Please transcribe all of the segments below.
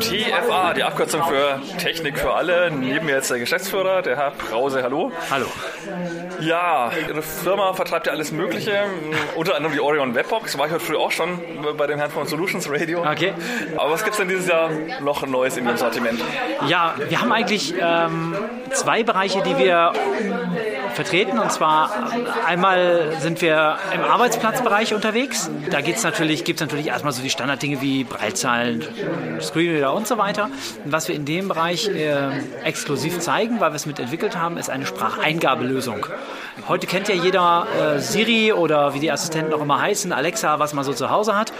TFA, die Abkürzung für Technik für alle. Neben mir jetzt der Geschäftsführer, der Herr Brause. Hallo. Hallo. Ja, Ihre Firma vertreibt ja alles Mögliche, unter anderem die Orion Webbox. War ich heute früh auch schon bei dem Herrn von Solutions Radio. Okay. Aber was gibt es denn dieses Jahr noch Neues in Ihrem Sortiment? Ja, wir haben eigentlich ähm, zwei Bereiche, die wir vertreten. Und zwar einmal sind wir im Arbeitsplatzbereich unterwegs. Da natürlich, gibt's natürlich erstmal so die Standarddinge wie Breitzahlen, Screenreader und so weiter. Und was wir in dem Bereich äh, exklusiv zeigen, weil wir es mit entwickelt haben, ist eine Spracheingabelösung. Heute kennt ja jeder äh, Siri oder wie die Assistenten auch immer heißen, Alexa, was man so zu Hause hat.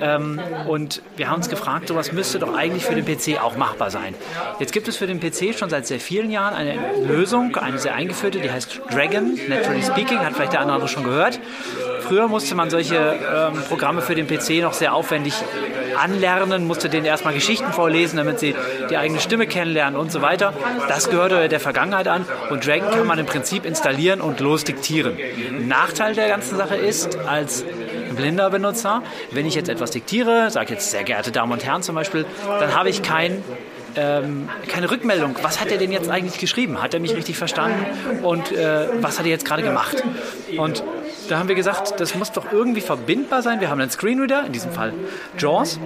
Ähm, und wir haben uns gefragt, sowas müsste doch eigentlich für den PC auch machbar sein. Jetzt gibt es für den PC schon seit sehr vielen Jahren eine Lösung, eine sehr eingeführte, die heißt Dragon, Naturally Speaking, hat vielleicht der andere schon gehört. Früher musste man solche ähm, Programme für den PC noch sehr aufwendig anlernen, musste denen erstmal Geschichten vorlesen, damit sie die eigene Stimme kennenlernen und so weiter. Das gehörte der Vergangenheit an und Dragon kann man im Prinzip installieren und los diktieren. Nachteil der ganzen Sache ist, als blinder Benutzer, wenn ich jetzt etwas diktiere, sage jetzt sehr geehrte Damen und Herren zum Beispiel, dann habe ich kein ähm, keine Rückmeldung. Was hat er denn jetzt eigentlich geschrieben? Hat er mich richtig verstanden? Und äh, was hat er jetzt gerade gemacht? Und da haben wir gesagt, das muss doch irgendwie verbindbar sein. Wir haben einen Screenreader, in diesem Fall JAWS.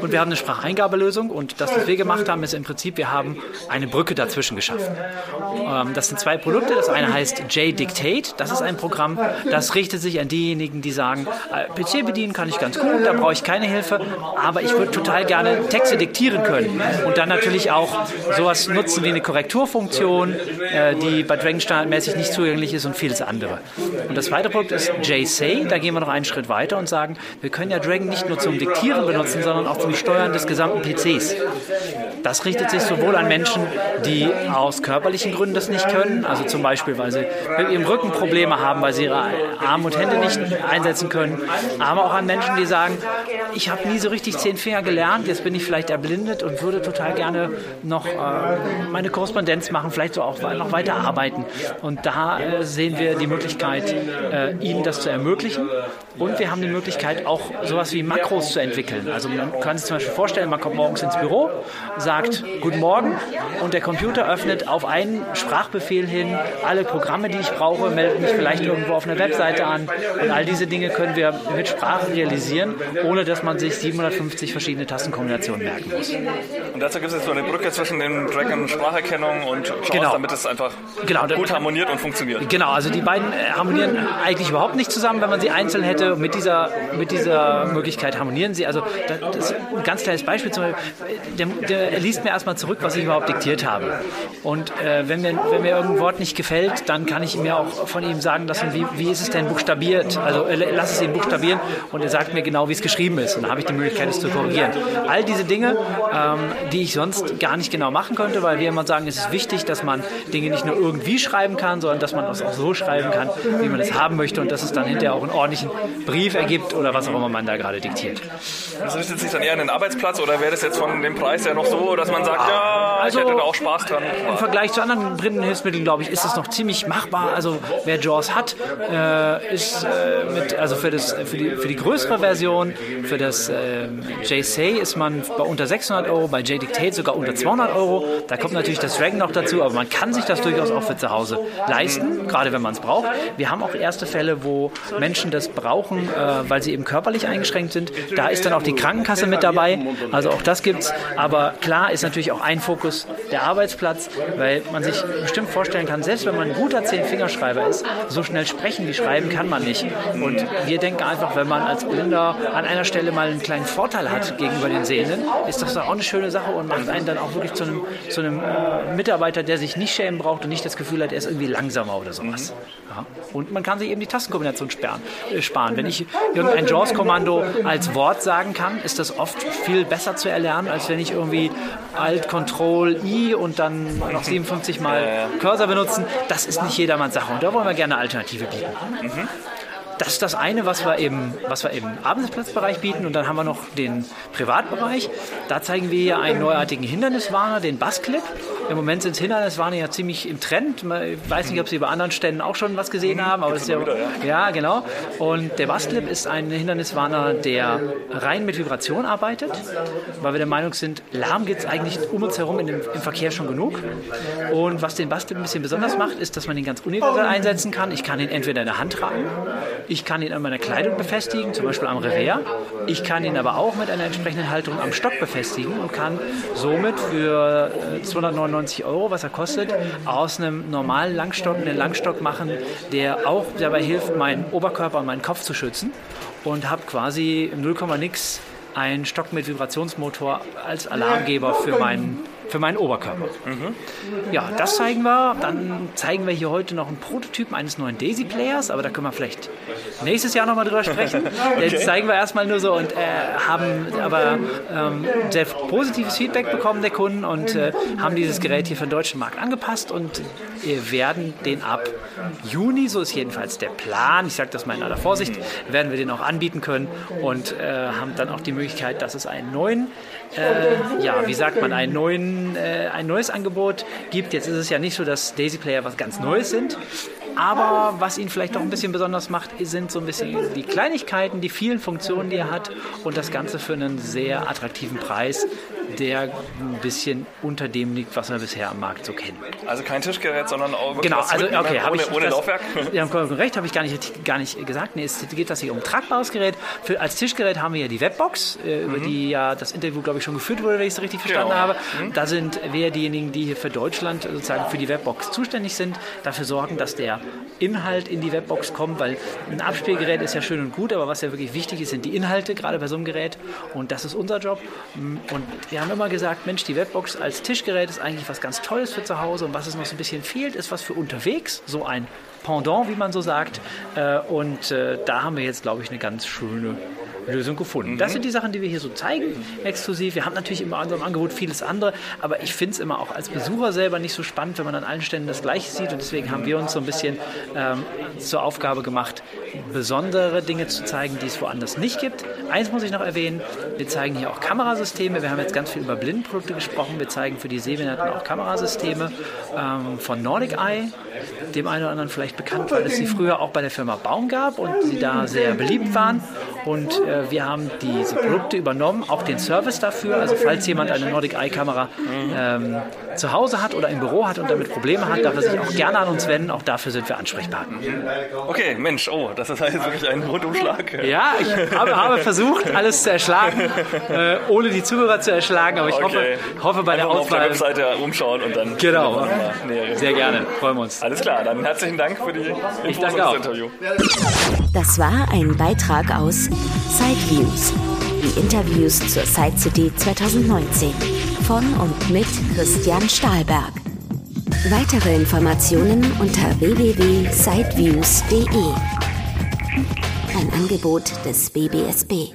Und wir haben eine Spracheingabelösung und das, was wir gemacht haben, ist im Prinzip, wir haben eine Brücke dazwischen geschaffen. Ähm, das sind zwei Produkte. Das eine heißt JDictate. Das ist ein Programm, das richtet sich an diejenigen, die sagen, äh, PC bedienen kann ich ganz gut, da brauche ich keine Hilfe, aber ich würde total gerne Texte diktieren können. Und dann natürlich auch sowas nutzen wie eine Korrekturfunktion, äh, die bei Dragon standardmäßig nicht zugänglich ist und vieles andere. Und das zweite Produkt ist JSay. Da gehen wir noch einen Schritt weiter und sagen, wir können ja Dragon nicht nur zum Diktieren benutzen, sondern auch zum Steuern des gesamten PCs. Das richtet sich sowohl an Menschen, die aus körperlichen Gründen das nicht können, also zum Beispiel, weil sie mit ihrem Rücken Probleme haben, weil sie ihre Arme und Hände nicht einsetzen können, aber auch an Menschen, die sagen, ich habe nie so richtig zehn Finger gelernt, jetzt bin ich vielleicht erblindet und würde total gerne noch äh, meine Korrespondenz machen, vielleicht so auch noch weiter arbeiten. Und da äh, sehen wir die Möglichkeit, äh, ihnen das zu ermöglichen. Und wir haben die Möglichkeit, auch sowas wie Makros zu entwickeln. Also man kann sich zum Beispiel vorstellen, man kommt morgens ins Büro, sagt Guten Morgen und der Computer öffnet auf einen Sprachbefehl hin alle Programme, die ich brauche, meldet mich vielleicht irgendwo auf einer Webseite an und all diese Dinge können wir mit Sprache realisieren, ohne dass man sich 750 verschiedene Tastenkombinationen merken muss. Und dazu gibt es jetzt so eine Brücke zwischen dem Dragon Spracherkennung und Jaws, Genau. damit es einfach Genau, gut harmoniert und funktioniert. Genau, also die beiden äh, harmonieren eigentlich überhaupt nicht zusammen, wenn man sie einzeln hätte. Mit dieser, mit dieser Möglichkeit harmonieren sie. Also das ein ganz kleines Beispiel. Zum Beispiel, der, der liest mir erstmal zurück, was ich überhaupt diktiert habe. Und äh, wenn, mir, wenn mir irgendein Wort nicht gefällt, dann kann ich mir auch von ihm sagen lassen, wie, wie ist es denn buchstabiert? Also äh, lass es ihn buchstabieren und er sagt mir genau, wie es geschrieben ist. Und dann habe ich die Möglichkeit, es zu korrigieren. All diese Dinge, ähm, die ich sonst gar nicht genau machen könnte, weil wir immer sagen, es ist wichtig, dass man Dinge nicht nur irgendwie schreiben kann, sondern dass man das auch so schreiben kann, wie man es haben möchte und dass es dann hinterher auch einen ordentlichen Brief ergibt oder was auch immer man da gerade diktiert. Das richtet sich dann eher den Arbeitsplatz oder wäre das jetzt von dem Preis her noch so, dass man sagt, ja, Also- ich hätte da auch Spaß dran. Im Vergleich zu anderen Blindenhilfsmitteln, glaube ich, ist es noch ziemlich machbar. Also wer JAWS hat, äh, ist äh, mit, also für, das, für, die, für die größere Version, für das äh, JSay ist man bei unter 600 Euro, bei JDictate sogar unter 200 Euro. Da kommt natürlich das Dragon noch dazu, aber man kann sich das durchaus auch für zu Hause leisten, gerade wenn man es braucht. Wir haben auch erste Fälle, wo Menschen das brauchen, äh, weil sie eben körperlich eingeschränkt sind. Da ist dann auch die Krankenkasse mit dabei. Also auch das gibt's. Aber klar ist natürlich auch ein Fokus der Arbeitsplatz, weil man sich bestimmt vorstellen kann, selbst wenn man ein guter Zehn-Fingerschreiber ist, so schnell sprechen wie schreiben kann man nicht. Und wir denken einfach, wenn man als Blinder an einer Stelle mal einen kleinen Vorteil hat gegenüber den Sehenden, ist das auch eine schöne Sache und macht einen dann auch wirklich zu einem, zu einem äh, Mitarbeiter, der sich nicht schämen braucht und nicht das Gefühl hat, er ist irgendwie langsamer oder sowas. Ja. Und man kann sich eben die Tastenkombination sperren, äh, sparen. Wenn ich irgendein JAWS-Kommando als Wort sagen kann, ist das oft viel besser zu erlernen, als wenn ich irgendwie Alt, Control, I und dann noch 57 Mal Cursor benutzen. Das ist nicht jedermanns Sache und da wollen wir gerne eine Alternative bieten. das ist das eine, was wir im, was wir im Abendsplatzbereich bieten. Und dann haben wir noch den Privatbereich. Da zeigen wir hier einen neuartigen Hinderniswarner, den Bassclip. Im Moment sind Hinderniswarner ja ziemlich im Trend. Ich weiß nicht, ob Sie bei anderen Ständen auch schon was gesehen haben, aber ist ja, ja, genau. Und der Bassclip ist ein Hinderniswarner, der rein mit Vibration arbeitet, weil wir der Meinung sind, Lärm gibt es eigentlich um uns herum dem, im Verkehr schon genug. Und was den Bassclip ein bisschen besonders macht, ist, dass man ihn ganz universell einsetzen kann. Ich kann ihn entweder in der Hand tragen, ich kann ihn an meiner Kleidung befestigen, zum Beispiel am Revers. Ich kann ihn aber auch mit einer entsprechenden Halterung am Stock befestigen und kann somit für 299 äh, Euro, was er kostet, aus einem normalen Langstock einen Langstock machen, der auch dabei hilft, meinen Oberkörper und meinen Kopf zu schützen. Und habe quasi im 0, nix einen Stock mit Vibrationsmotor als Alarmgeber für meinen für meinen Oberkörper. Mhm. Ja, das zeigen wir. Dann zeigen wir hier heute noch einen Prototypen eines neuen Daisy-Players, aber da können wir vielleicht nächstes Jahr nochmal drüber sprechen. okay. Jetzt zeigen wir erstmal nur so und äh, haben aber ähm, sehr positives Feedback bekommen der Kunden und äh, haben dieses Gerät hier für den deutschen Markt angepasst und wir werden den ab Juni, so ist jedenfalls der Plan, ich sage das mal in aller Vorsicht, werden wir den auch anbieten können und äh, haben dann auch die Möglichkeit, dass es einen neuen, äh, ja, wie sagt man, einen neuen äh, ein neues Angebot gibt. Jetzt ist es ja nicht so, dass Daisy Player was ganz Neues sind. Aber was ihn vielleicht auch ein bisschen besonders macht, sind so ein bisschen die Kleinigkeiten, die vielen Funktionen, die er hat und das Ganze für einen sehr attraktiven Preis, der ein bisschen unter dem liegt, was wir bisher am Markt so kennen. Also kein Tischgerät, sondern auch wirklich genau, also, okay, ohne, ohne das, Laufwerk? Sie haben recht, habe ich gar nicht, gar nicht gesagt. Nee, es geht hier um ein tragbares Gerät. Für, als Tischgerät haben wir ja die Webbox, äh, mhm. über die ja das Interview, glaube ich, schon geführt wurde, wenn ich es richtig verstanden genau. habe. Mhm. Da sind wir diejenigen, die hier für Deutschland sozusagen für die Webbox zuständig sind, dafür sorgen, dass der Inhalt in die Webbox kommt, weil ein Abspielgerät ist ja schön und gut, aber was ja wirklich wichtig ist, sind die Inhalte, gerade bei so einem Gerät. Und das ist unser Job. Und wir haben immer gesagt, Mensch, die Webbox als Tischgerät ist eigentlich was ganz Tolles für zu Hause. Und was es noch so ein bisschen fehlt, ist was für unterwegs, so ein Pendant, wie man so sagt. Äh, und äh, da haben wir jetzt, glaube ich, eine ganz schöne Lösung gefunden. Mhm. Das sind die Sachen, die wir hier so zeigen, exklusiv. Wir haben natürlich in unserem Angebot vieles andere, aber ich finde es immer auch als Besucher selber nicht so spannend, wenn man an allen Ständen das Gleiche sieht. Und deswegen haben wir uns so ein bisschen ähm, zur Aufgabe gemacht, besondere Dinge zu zeigen, die es woanders nicht gibt. Eins muss ich noch erwähnen, wir zeigen hier auch Kamerasysteme. Wir haben jetzt ganz viel über Blindenprodukte gesprochen. Wir zeigen für die Sehbehinderten auch Kamerasysteme ähm, von Nordic Eye, dem einen oder anderen vielleicht bekannt, weil es sie früher auch bei der Firma Baum gab und sie da sehr beliebt waren. Und äh, wir haben diese Produkte übernommen, auch den Service dafür. Also falls jemand eine Nordic Eye Kamera ähm, zu Hause hat oder im Büro hat und damit Probleme hat, darf er sich auch gerne an uns wenden. Auch dafür sind wir Ansprechpartner. Okay, Mensch, oh, das ist jetzt wirklich ein Rundumschlag. Ja, ich habe, habe versucht, alles zu erschlagen, äh, ohne die Zuhörer zu erschlagen, aber ich okay. hoffe, hoffe bei Einfach der Auswahl... auf der Webseite umschauen und dann... Genau, sehr gerne, freuen wir uns. Alles klar, dann herzlichen Dank für die ich danke auch. Interview. Das war ein Beitrag aus Sideviews, die Interviews zur Side City 2019 von und mit Christian Stahlberg. Weitere Informationen unter www.sideviews.de. Ein Angebot des BBSB.